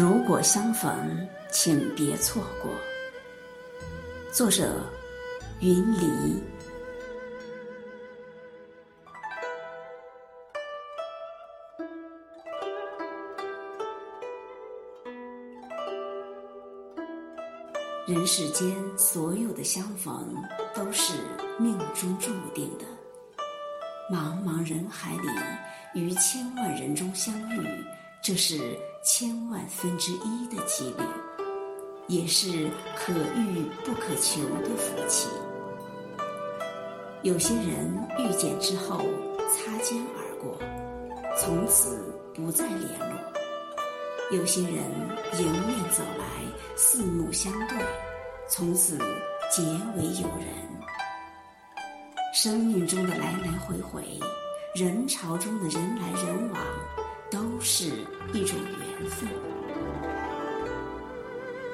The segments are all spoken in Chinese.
如果相逢，请别错过。作者：云离。人世间所有的相逢，都是命中注定的。茫茫人海里，于千万人中相遇。这是千万分之一的几率，也是可遇不可求的福气。有些人遇见之后擦肩而过，从此不再联络；有些人迎面走来，四目相对，从此结为友人。生命中的来来回回，人潮中的人来人。一种缘分。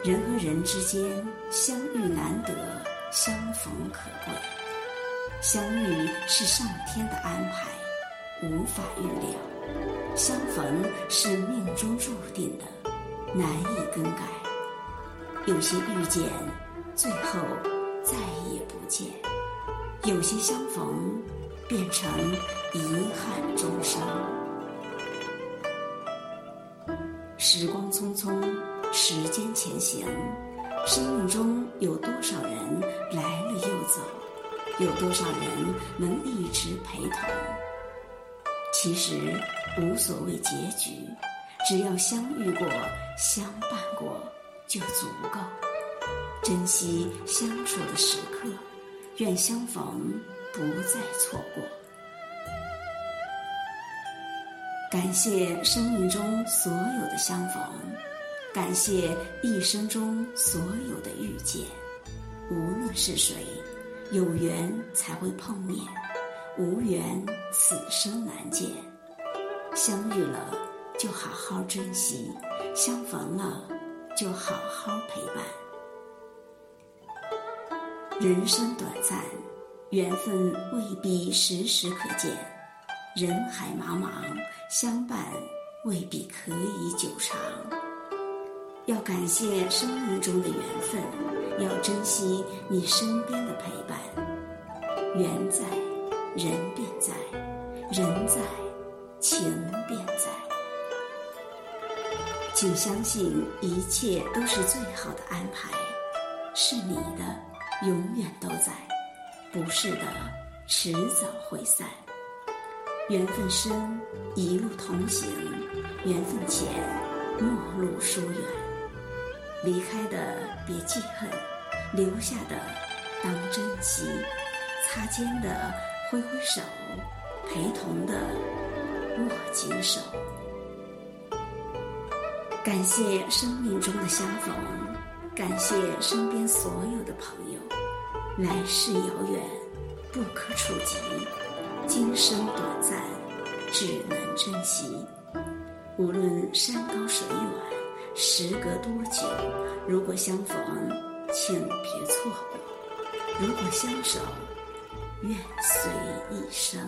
人和人之间相遇难得，相逢可贵。相遇是上天的安排，无法预料；相逢是命中注定的，难以更改。有些遇见，最后再也不见；有些相逢，变成遗憾终生。时光匆匆，时间前行，生命中有多少人来了又走？有多少人能一直陪同？其实无所谓结局，只要相遇过、相伴过就足够。珍惜相处的时刻，愿相逢不再错过。感谢生命中所有的相逢，感谢一生中所有的遇见。无论是谁，有缘才会碰面，无缘此生难见。相遇了就好好珍惜，相逢了就好好陪伴。人生短暂，缘分未必时时可见。人海茫茫，相伴未必可以久长。要感谢生命中的缘分，要珍惜你身边的陪伴。缘在，人便在；人在，情便在。请相信，一切都是最好的安排。是你的，永远都在；不是的，迟早会散。缘分深，一路同行；缘分浅，陌路疏远。离开的别记恨，留下的当珍惜。擦肩的挥挥手，陪同的握紧手。感谢生命中的相逢，感谢身边所有的朋友。来世遥远，不可触及。今生短暂，只能珍惜。无论山高水远，时隔多久，如果相逢，请别错过；如果相守，愿随一生。